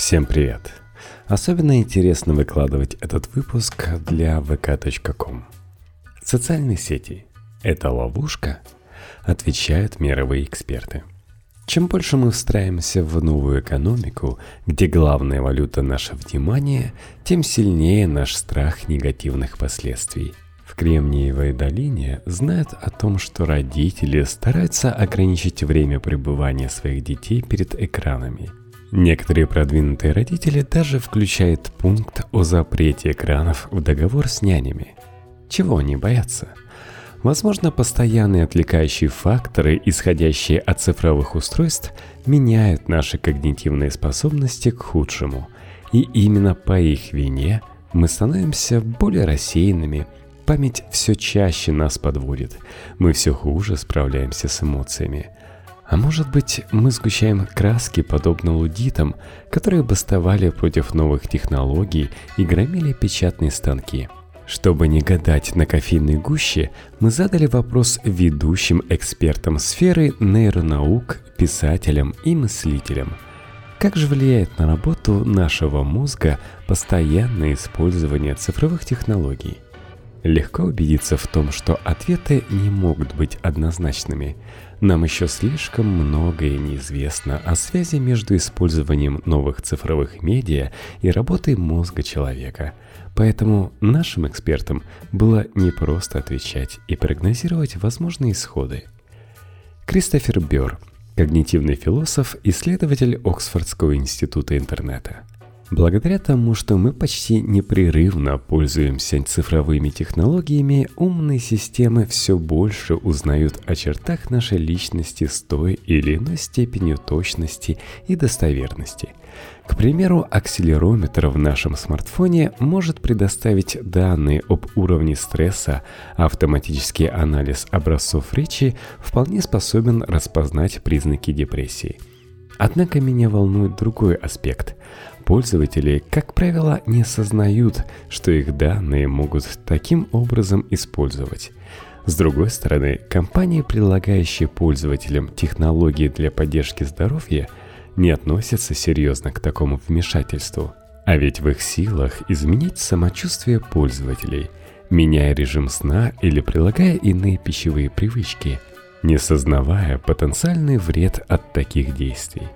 Всем привет! Особенно интересно выкладывать этот выпуск для vk.com. Социальные сети – это ловушка? Отвечают мировые эксперты. Чем больше мы встраиваемся в новую экономику, где главная валюта – наше внимание, тем сильнее наш страх негативных последствий. В Кремниевой долине знают о том, что родители стараются ограничить время пребывания своих детей перед экранами – Некоторые продвинутые родители даже включают пункт о запрете экранов в договор с нянями. Чего они боятся? Возможно, постоянные отвлекающие факторы, исходящие от цифровых устройств, меняют наши когнитивные способности к худшему. И именно по их вине мы становимся более рассеянными, память все чаще нас подводит, мы все хуже справляемся с эмоциями – а может быть, мы сгущаем краски, подобно лудитам, которые бастовали против новых технологий и громили печатные станки. Чтобы не гадать на кофейной гуще, мы задали вопрос ведущим экспертам сферы нейронаук, писателям и мыслителям. Как же влияет на работу нашего мозга постоянное использование цифровых технологий? Легко убедиться в том, что ответы не могут быть однозначными. Нам еще слишком многое неизвестно о связи между использованием новых цифровых медиа и работой мозга человека. Поэтому нашим экспертам было непросто отвечать и прогнозировать возможные исходы. Кристофер Бёрр, когнитивный философ, исследователь Оксфордского института интернета – Благодаря тому, что мы почти непрерывно пользуемся цифровыми технологиями, умные системы все больше узнают о чертах нашей личности с той или иной степенью точности и достоверности. К примеру, акселерометр в нашем смартфоне может предоставить данные об уровне стресса, а автоматический анализ образцов речи вполне способен распознать признаки депрессии. Однако меня волнует другой аспект – Пользователи, как правило, не осознают, что их данные могут таким образом использовать. С другой стороны, компании, предлагающие пользователям технологии для поддержки здоровья, не относятся серьезно к такому вмешательству. А ведь в их силах изменить самочувствие пользователей, меняя режим сна или прилагая иные пищевые привычки, не сознавая потенциальный вред от таких действий.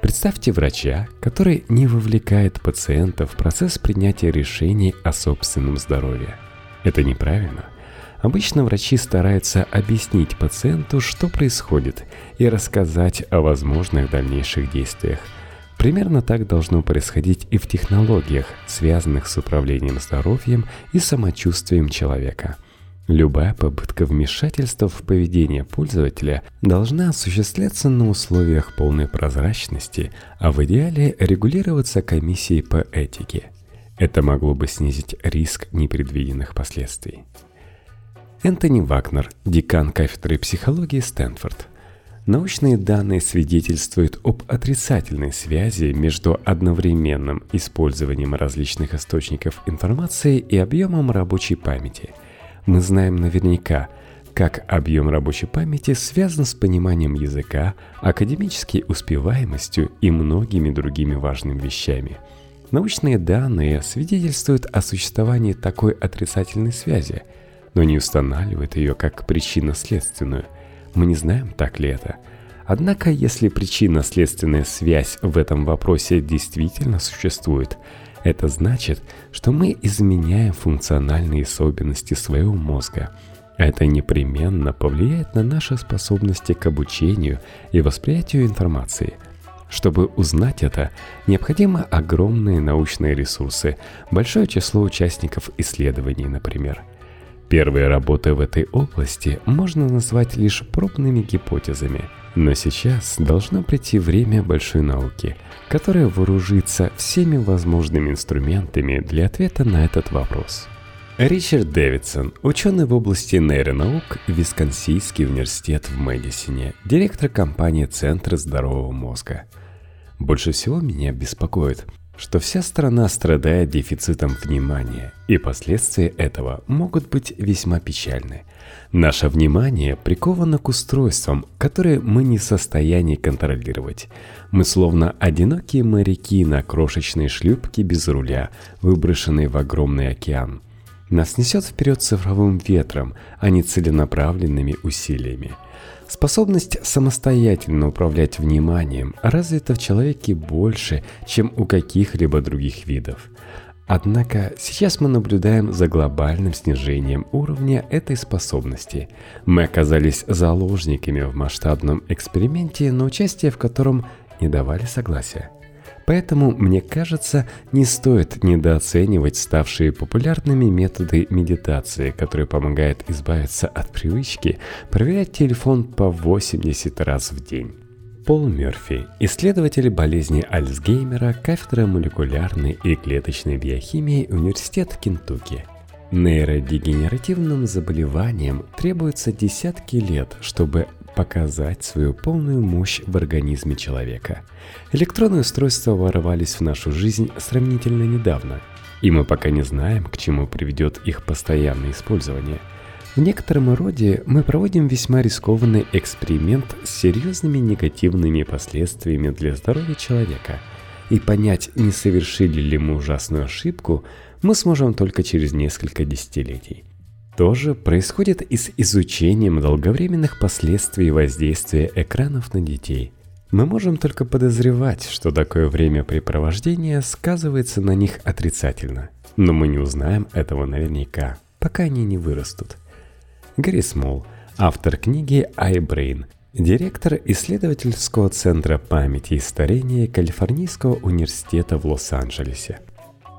Представьте врача, который не вовлекает пациента в процесс принятия решений о собственном здоровье. Это неправильно. Обычно врачи стараются объяснить пациенту, что происходит, и рассказать о возможных дальнейших действиях. Примерно так должно происходить и в технологиях, связанных с управлением здоровьем и самочувствием человека – Любая попытка вмешательства в поведение пользователя должна осуществляться на условиях полной прозрачности, а в идеале регулироваться комиссией по этике. Это могло бы снизить риск непредвиденных последствий. Энтони Вагнер, декан кафедры психологии Стэнфорд. Научные данные свидетельствуют об отрицательной связи между одновременным использованием различных источников информации и объемом рабочей памяти – мы знаем наверняка, как объем рабочей памяти связан с пониманием языка, академической успеваемостью и многими другими важными вещами. Научные данные свидетельствуют о существовании такой отрицательной связи, но не устанавливают ее как причинно-следственную. Мы не знаем, так ли это. Однако, если причинно-следственная связь в этом вопросе действительно существует – это значит, что мы изменяем функциональные особенности своего мозга. Это непременно повлияет на наши способности к обучению и восприятию информации. Чтобы узнать это, необходимы огромные научные ресурсы, большое число участников исследований, например. Первые работы в этой области можно назвать лишь пробными гипотезами – но сейчас должно прийти время большой науки, которая вооружится всеми возможными инструментами для ответа на этот вопрос. Ричард Дэвидсон, ученый в области нейронаук, Висконсийский университет в Мэдисоне, директор компании Центра здорового мозга. Больше всего меня беспокоит, что вся страна страдает дефицитом внимания, и последствия этого могут быть весьма печальны. Наше внимание приковано к устройствам, которые мы не в состоянии контролировать. Мы словно одинокие моряки на крошечной шлюпке без руля, выброшенной в огромный океан. Нас несет вперед цифровым ветром, а не целенаправленными усилиями. Способность самостоятельно управлять вниманием развита в человеке больше, чем у каких-либо других видов. Однако сейчас мы наблюдаем за глобальным снижением уровня этой способности. Мы оказались заложниками в масштабном эксперименте, на участие в котором не давали согласия. Поэтому, мне кажется, не стоит недооценивать ставшие популярными методы медитации, которые помогают избавиться от привычки проверять телефон по 80 раз в день. Пол Мерфи, исследователь болезни Альцгеймера, кафедра молекулярной и клеточной биохимии, Университет Кентукки. Нейродегенеративным заболеваниям требуется десятки лет, чтобы показать свою полную мощь в организме человека. Электронные устройства ворвались в нашу жизнь сравнительно недавно, и мы пока не знаем, к чему приведет их постоянное использование. В некотором роде мы проводим весьма рискованный эксперимент с серьезными негативными последствиями для здоровья человека. И понять, не совершили ли мы ужасную ошибку, мы сможем только через несколько десятилетий. То же происходит и с изучением долговременных последствий воздействия экранов на детей. Мы можем только подозревать, что такое времяпрепровождение сказывается на них отрицательно, но мы не узнаем этого наверняка, пока они не вырастут. Гарри Смол, автор книги iBrain, директор исследовательского центра памяти и старения Калифорнийского университета в Лос-Анджелесе.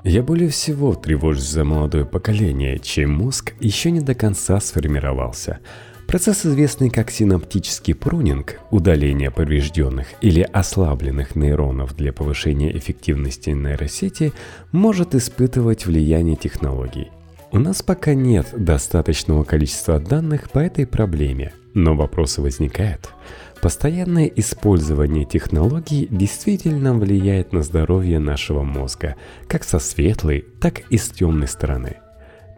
Я более всего тревожусь за молодое поколение, чей мозг еще не до конца сформировался. Процесс, известный как синаптический прунинг, удаление поврежденных или ослабленных нейронов для повышения эффективности нейросети, может испытывать влияние технологий. У нас пока нет достаточного количества данных по этой проблеме, но вопросы возникают – Постоянное использование технологий действительно влияет на здоровье нашего мозга, как со светлой, так и с темной стороны.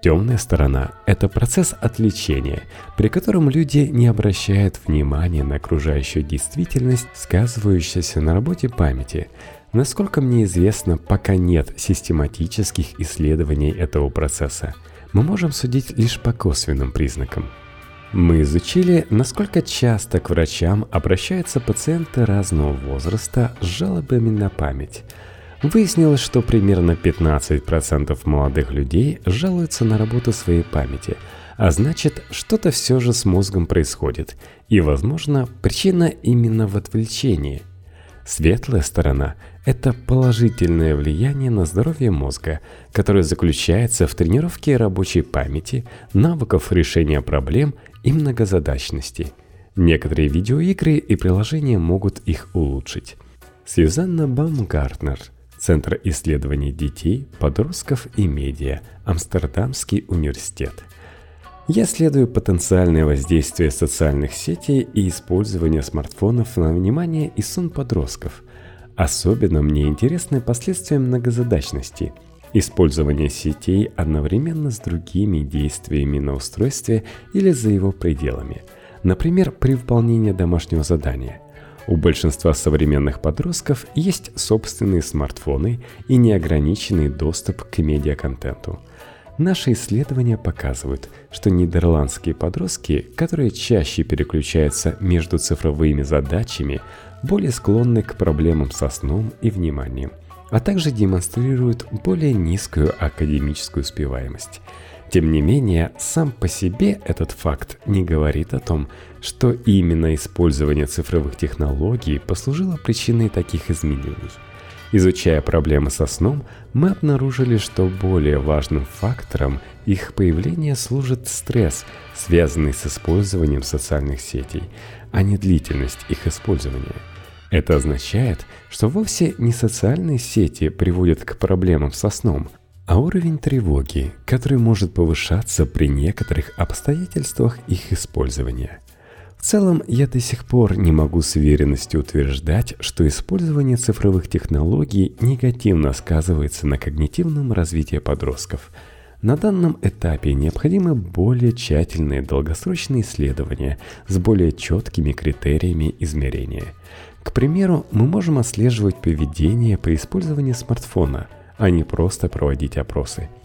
Темная сторона – это процесс отвлечения, при котором люди не обращают внимания на окружающую действительность, сказывающуюся на работе памяти. Насколько мне известно, пока нет систематических исследований этого процесса. Мы можем судить лишь по косвенным признакам – мы изучили, насколько часто к врачам обращаются пациенты разного возраста с жалобами на память. Выяснилось, что примерно 15% молодых людей жалуются на работу своей памяти, а значит, что-то все же с мозгом происходит, и, возможно, причина именно в отвлечении. Светлая сторона – это положительное влияние на здоровье мозга, которое заключается в тренировке рабочей памяти, навыков решения проблем и многозадачности. Некоторые видеоигры и приложения могут их улучшить. Сьюзанна Баумгартнер, Центр исследований детей, подростков и медиа, Амстердамский университет. Я исследую потенциальное воздействие социальных сетей и использование смартфонов на внимание и сон подростков. Особенно мне интересны последствия многозадачности – Использование сетей одновременно с другими действиями на устройстве или за его пределами. Например, при выполнении домашнего задания. У большинства современных подростков есть собственные смартфоны и неограниченный доступ к медиаконтенту. Наши исследования показывают, что нидерландские подростки, которые чаще переключаются между цифровыми задачами, более склонны к проблемам со сном и вниманием – а также демонстрируют более низкую академическую успеваемость. Тем не менее, сам по себе этот факт не говорит о том, что именно использование цифровых технологий послужило причиной таких изменений. Изучая проблемы со сном, мы обнаружили, что более важным фактором их появления служит стресс, связанный с использованием социальных сетей, а не длительность их использования – это означает, что вовсе не социальные сети приводят к проблемам со сном, а уровень тревоги, который может повышаться при некоторых обстоятельствах их использования. В целом, я до сих пор не могу с уверенностью утверждать, что использование цифровых технологий негативно сказывается на когнитивном развитии подростков. На данном этапе необходимы более тщательные долгосрочные исследования с более четкими критериями измерения. К примеру, мы можем отслеживать поведение при использовании смартфона, а не просто проводить опросы –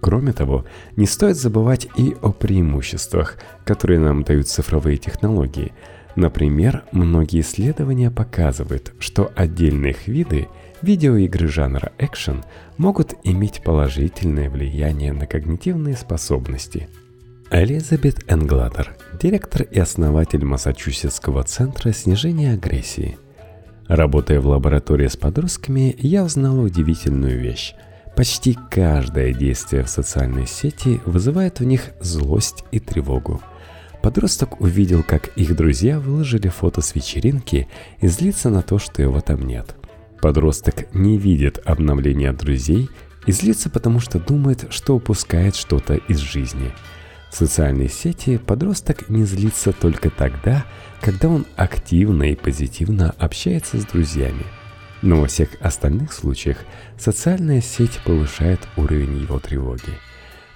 Кроме того, не стоит забывать и о преимуществах, которые нам дают цифровые технологии. Например, многие исследования показывают, что отдельные их виды видеоигры жанра экшен могут иметь положительное влияние на когнитивные способности. Элизабет Энгладер, директор и основатель Массачусетского центра снижения агрессии. Работая в лаборатории с подростками, я узнала удивительную вещь – Почти каждое действие в социальной сети вызывает в них злость и тревогу. Подросток увидел, как их друзья выложили фото с вечеринки и злится на то, что его там нет. Подросток не видит обновления друзей и злится, потому что думает, что упускает что-то из жизни. В социальной сети подросток не злится только тогда, когда он активно и позитивно общается с друзьями – но во всех остальных случаях социальная сеть повышает уровень его тревоги.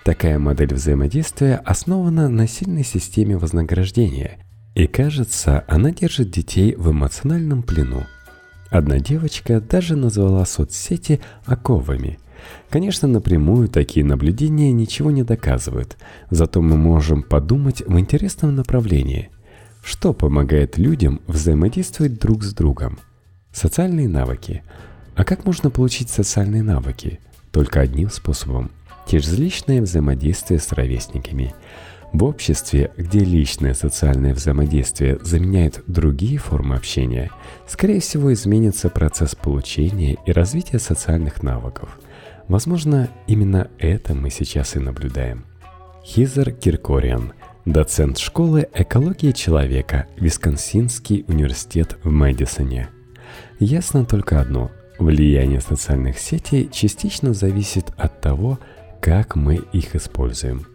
Такая модель взаимодействия основана на сильной системе вознаграждения, и кажется, она держит детей в эмоциональном плену. Одна девочка даже назвала соцсети оковами. Конечно, напрямую такие наблюдения ничего не доказывают, зато мы можем подумать в интересном направлении. Что помогает людям взаимодействовать друг с другом – Социальные навыки. А как можно получить социальные навыки? Только одним способом – через личное взаимодействие с ровесниками. В обществе, где личное социальное взаимодействие заменяет другие формы общения, скорее всего изменится процесс получения и развития социальных навыков. Возможно, именно это мы сейчас и наблюдаем. Хизер Киркориан, доцент школы экологии человека, Висконсинский университет в Мэдисоне – Ясно только одно. Влияние социальных сетей частично зависит от того, как мы их используем.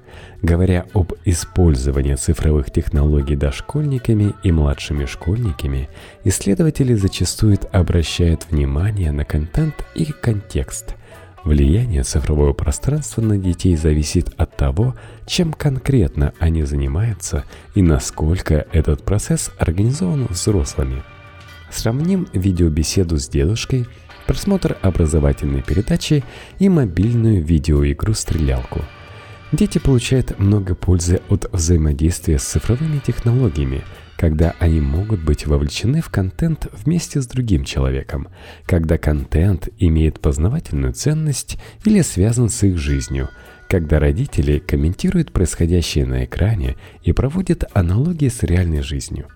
Говоря об использовании цифровых технологий дошкольниками и младшими школьниками, исследователи зачастую обращают внимание на контент и контекст. Влияние цифрового пространства на детей зависит от того, чем конкретно они занимаются и насколько этот процесс организован взрослыми – Сравним видеобеседу с дедушкой, просмотр образовательной передачи и мобильную видеоигру-стрелялку. Дети получают много пользы от взаимодействия с цифровыми технологиями, когда они могут быть вовлечены в контент вместе с другим человеком, когда контент имеет познавательную ценность или связан с их жизнью, когда родители комментируют происходящее на экране и проводят аналогии с реальной жизнью.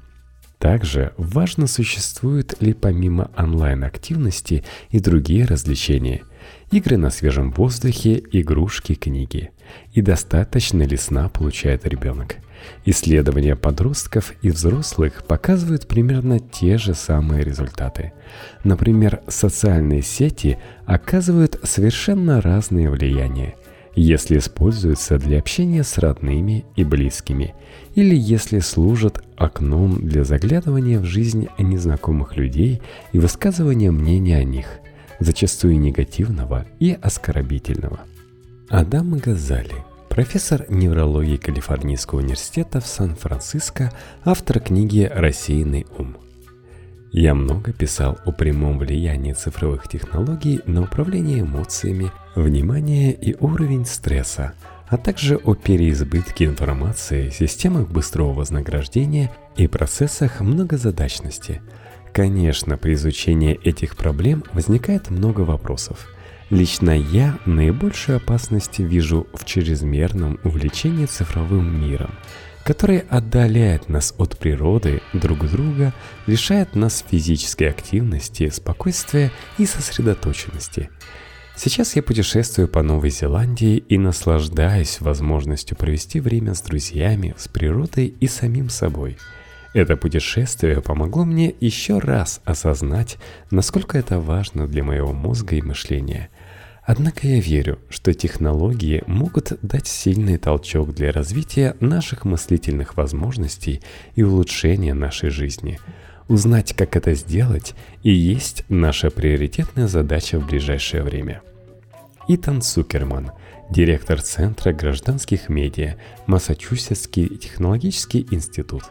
Также важно, существуют ли помимо онлайн-активности и другие развлечения. Игры на свежем воздухе, игрушки, книги. И достаточно ли сна получает ребенок. Исследования подростков и взрослых показывают примерно те же самые результаты. Например, социальные сети оказывают совершенно разные влияния если используются для общения с родными и близкими, или если служат окном для заглядывания в жизнь незнакомых людей и высказывания мнения о них, зачастую негативного и оскорбительного. Адам Газали, профессор неврологии Калифорнийского университета в Сан-Франциско, автор книги «Рассеянный ум». Я много писал о прямом влиянии цифровых технологий на управление эмоциями, внимание и уровень стресса, а также о переизбытке информации, системах быстрого вознаграждения и процессах многозадачности. Конечно, при изучении этих проблем возникает много вопросов. Лично я наибольшую опасность вижу в чрезмерном увлечении цифровым миром – который отдаляет нас от природы, друг друга, лишает нас физической активности, спокойствия и сосредоточенности. Сейчас я путешествую по Новой Зеландии и наслаждаюсь возможностью провести время с друзьями, с природой и самим собой. Это путешествие помогло мне еще раз осознать, насколько это важно для моего мозга и мышления – Однако я верю, что технологии могут дать сильный толчок для развития наших мыслительных возможностей и улучшения нашей жизни. Узнать, как это сделать, и есть наша приоритетная задача в ближайшее время. Итан Сукерман, директор Центра гражданских медиа, Массачусетский технологический институт.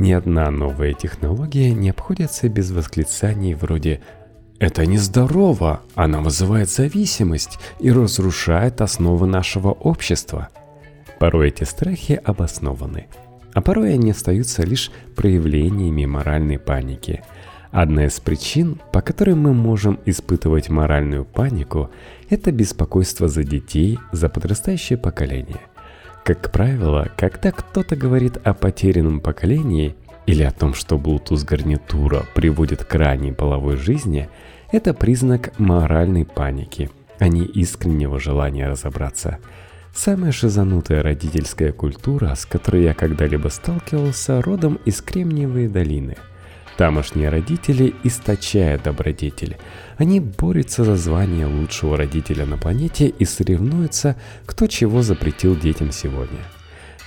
Ни одна новая технология не обходится без восклицаний вроде это нездорово, она вызывает зависимость и разрушает основы нашего общества. Порой эти страхи обоснованы, а порой они остаются лишь проявлениями моральной паники. Одна из причин, по которой мы можем испытывать моральную панику, это беспокойство за детей, за подрастающее поколение. Как правило, когда кто-то говорит о потерянном поколении или о том, что Bluetooth-гарнитура приводит к ранней половой жизни – это признак моральной паники, а не искреннего желания разобраться. Самая шизанутая родительская культура, с которой я когда-либо сталкивался, родом из Кремниевой долины. Тамошние родители источают добродетель. Они борются за звание лучшего родителя на планете и соревнуются, кто чего запретил детям сегодня.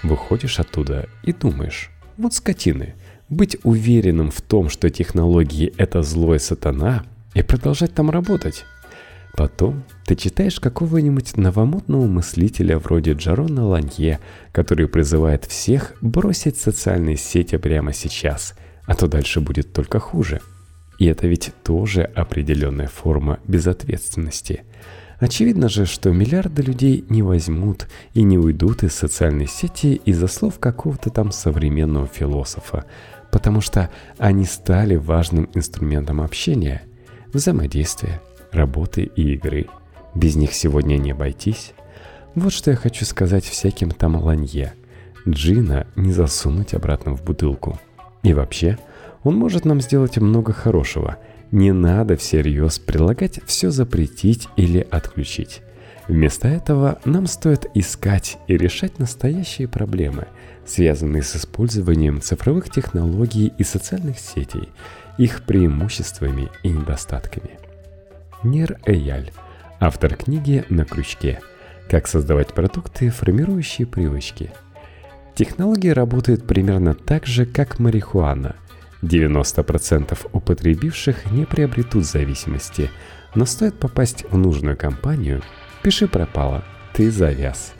Выходишь оттуда и думаешь, вот скотины, быть уверенным в том, что технологии – это злой сатана, и продолжать там работать. Потом ты читаешь какого-нибудь новомодного мыслителя вроде Джарона Ланье, который призывает всех бросить социальные сети прямо сейчас, а то дальше будет только хуже. И это ведь тоже определенная форма безответственности. Очевидно же, что миллиарды людей не возьмут и не уйдут из социальной сети из-за слов какого-то там современного философа, потому что они стали важным инструментом общения – взаимодействия, работы и игры. Без них сегодня не обойтись. Вот что я хочу сказать всяким там ланье. Джина не засунуть обратно в бутылку. И вообще, он может нам сделать много хорошего. Не надо всерьез предлагать все запретить или отключить. Вместо этого нам стоит искать и решать настоящие проблемы, связанные с использованием цифровых технологий и социальных сетей, их преимуществами и недостатками. Нер Эяль, автор книги «На крючке. Как создавать продукты, формирующие привычки». Технологии работают примерно так же, как марихуана. 90% употребивших не приобретут зависимости, но стоит попасть в нужную компанию, пиши пропало, ты завяз.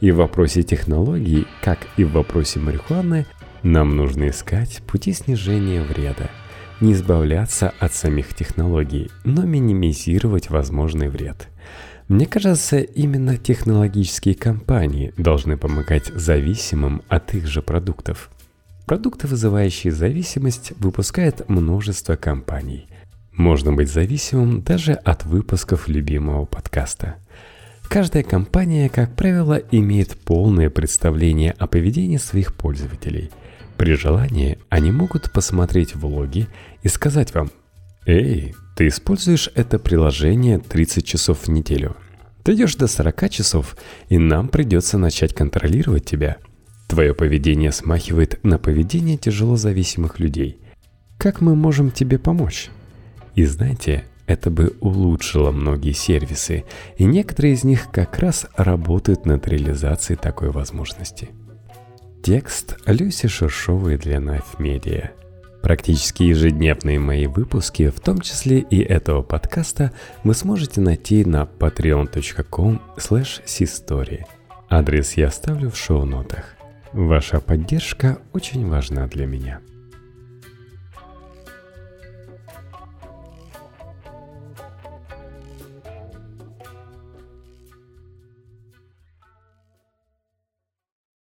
И в вопросе технологий, как и в вопросе марихуаны, нам нужно искать пути снижения вреда – не избавляться от самих технологий, но минимизировать возможный вред. Мне кажется, именно технологические компании должны помогать зависимым от их же продуктов. Продукты, вызывающие зависимость, выпускает множество компаний. Можно быть зависимым даже от выпусков любимого подкаста. Каждая компания, как правило, имеет полное представление о поведении своих пользователей – при желании они могут посмотреть влоги и сказать вам «Эй, ты используешь это приложение 30 часов в неделю. Дойдешь до 40 часов, и нам придется начать контролировать тебя. Твое поведение смахивает на поведение тяжело зависимых людей. Как мы можем тебе помочь?» И знаете, это бы улучшило многие сервисы, и некоторые из них как раз работают над реализацией такой возможности. Текст Люси Шершовой для Knife Media. Практически ежедневные мои выпуски, в том числе и этого подкаста, вы сможете найти на patreon.com slash Адрес я оставлю в шоу-нотах. Ваша поддержка очень важна для меня.